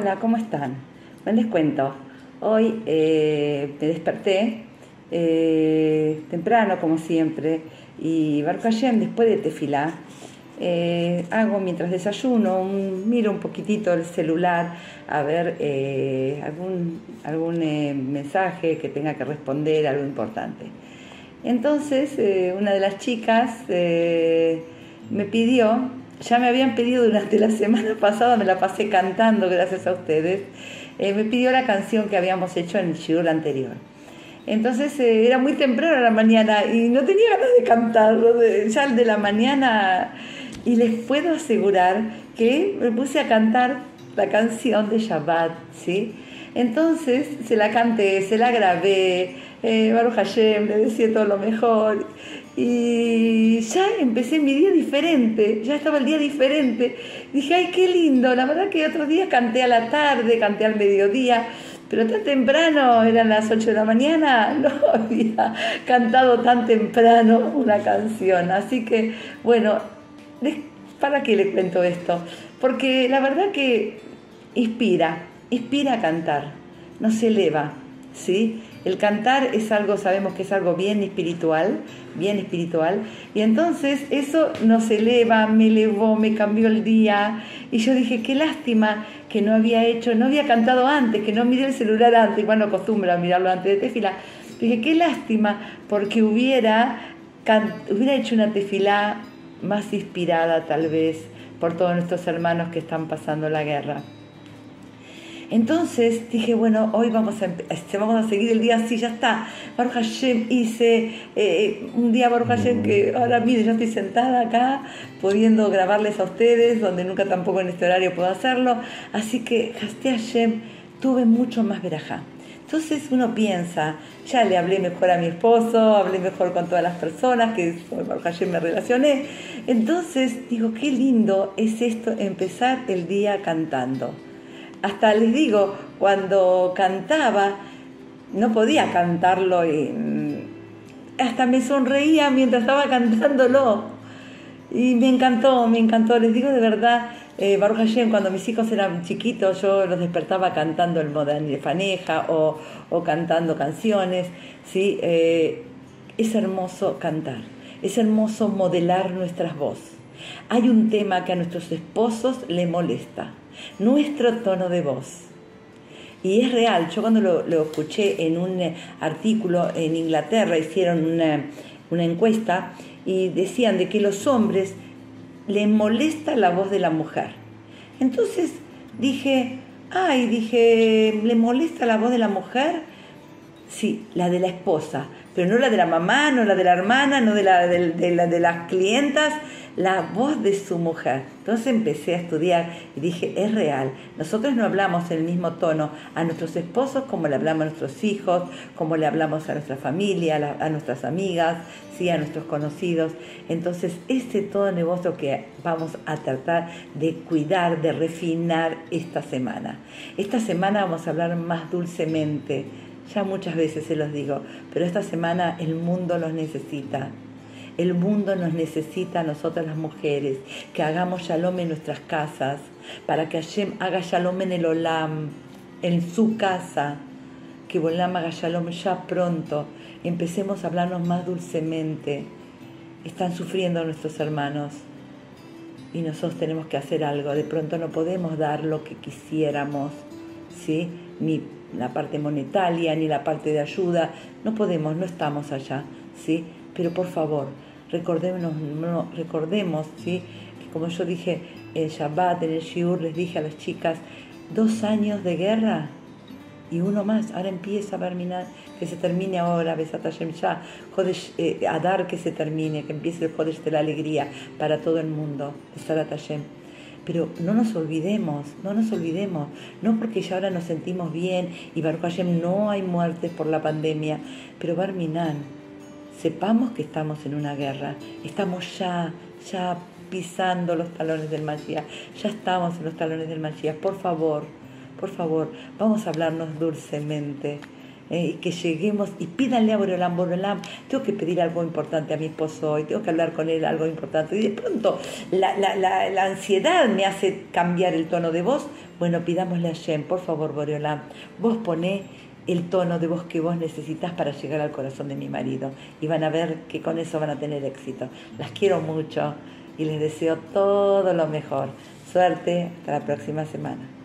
Hola, ¿cómo están? Bueno, les cuento. Hoy eh, me desperté eh, temprano, como siempre, y Baruch Hashem, después de tefilá, eh, hago mientras desayuno, miro un poquitito el celular a ver algún, algún mensaje que tenga que responder, algo importante. Entonces, una de las chicas me pidió ya me habían pedido durante la semana pasada, me la pasé cantando gracias a ustedes, eh, me pidió la canción que habíamos hecho en el shiur anterior. Entonces eh, era muy temprano la mañana y no tenía ganas de cantarlo, de, ya de la mañana, y les puedo asegurar que me puse a cantar la canción de Shabbat, ¿sí? Entonces se la canté, se la grabé, eh, Baruch Hashem, le decía todo lo mejor. Y ya empecé mi día diferente, ya estaba el día diferente. Dije, ay, qué lindo. La verdad que otro día canté a la tarde, canté al mediodía, pero tan temprano, eran las 8 de la mañana, no había cantado tan temprano una canción. Así que, bueno, ¿para qué le cuento esto? Porque la verdad que inspira, inspira a cantar, nos eleva, ¿sí? El cantar es algo, sabemos que es algo bien espiritual, bien espiritual, y entonces eso nos eleva, me elevó, me cambió el día, y yo dije, qué lástima que no había hecho, no había cantado antes, que no miré el celular antes, bueno, acostumbro a mirarlo antes de tefila, dije, qué lástima, porque hubiera, hubiera hecho una tefilá más inspirada tal vez por todos nuestros hermanos que están pasando la guerra. Entonces dije, bueno, hoy vamos a, este, vamos a seguir el día así, ya está. Baruch Hashem hice eh, un día Baruch Hashem que ahora mire, yo estoy sentada acá pudiendo grabarles a ustedes, donde nunca tampoco en este horario puedo hacerlo. Así que Hashem Hashem tuve mucho más verajá. Entonces uno piensa, ya le hablé mejor a mi esposo, hablé mejor con todas las personas que Baruch Hashem me relacioné. Entonces digo, qué lindo es esto, empezar el día cantando. Hasta les digo, cuando cantaba, no podía cantarlo y mm, hasta me sonreía mientras estaba cantándolo. Y me encantó, me encantó. Les digo de verdad, eh, Baruch Hashem, cuando mis hijos eran chiquitos, yo los despertaba cantando el Modern de Faneja o, o, cantando canciones. ¿sí? Eh, es hermoso cantar, es hermoso modelar nuestras voces. Hay un tema que a nuestros esposos le molesta nuestro tono de voz. Y es real, yo cuando lo, escuché en un eh, artículo en Inglaterra, hicieron una, una encuesta y decían de que los hombres les molesta la voz de la mujer. Entonces dije, ay, dije, ¿le molesta la voz de la mujer? Sí, la de la esposa, pero no la de la mamá, no la de la hermana, no de, la, de, la, de las clientas, la voz de su mujer. Entonces empecé a estudiar y dije, es real, nosotros no hablamos en el mismo tono a nuestros esposos como le hablamos a nuestros hijos, como le hablamos a nuestra familia, a, nuestras amigas, ¿sí? a nuestros conocidos. Entonces ese todo negocio que vamos a tratar de cuidar, de refinar esta semana. Esta semana vamos a hablar más dulcemente. Ya muchas veces se los digo, pero esta semana el mundo los necesita. El mundo nos necesita a nosotras las mujeres, que hagamos shalom en nuestras casas, para que Hashem haga shalom en el Olam, en su casa, que Olam haga shalom ya pronto, empecemos a hablarnos más dulcemente. Están sufriendo nuestros hermanos y nosotros tenemos que hacer algo. De pronto no podemos dar lo que quisiéramos, Ni la parte monetaria, ni la parte de ayuda. No podemos, no estamos allá, ¿sí? Pero por favor, recordemos, recordemos ¿sí? que como yo dije en Shabbat, en el Shiur, les dije a las chicas, dos años de guerra y uno más, ahora empieza a terminar, que se termine ahora, Besat Hashem ya, eh, a dar que se termine, que empiece el Jodesh de la alegría para todo el mundo. Pero no nos olvidemos, no nos olvidemos, no porque ya ahora nos sentimos bien y Baruch Hashem no hay muertes por la pandemia, pero Barminan, sepamos que estamos en una guerra, estamos ya, ya pisando los talones del Mashiach, ya estamos en los talones del Mashiach, por favor, por favor, vamos a hablarnos dulcemente. Eh, que lleguemos y pídanle a Boreolam, Boreolam, tengo que pedir algo importante a mi esposo hoy, tengo que hablar con él algo importante. Y de pronto la, la, la, la ansiedad me hace cambiar el tono de voz. Bueno, pidámosle a Shem, por favor, Boreolam, vos poné el tono de voz que vos necesitas para llegar al corazón de mi marido. Y van a ver que con eso van a tener éxito. Las quiero mucho y les deseo todo lo mejor. Suerte, hasta la próxima semana.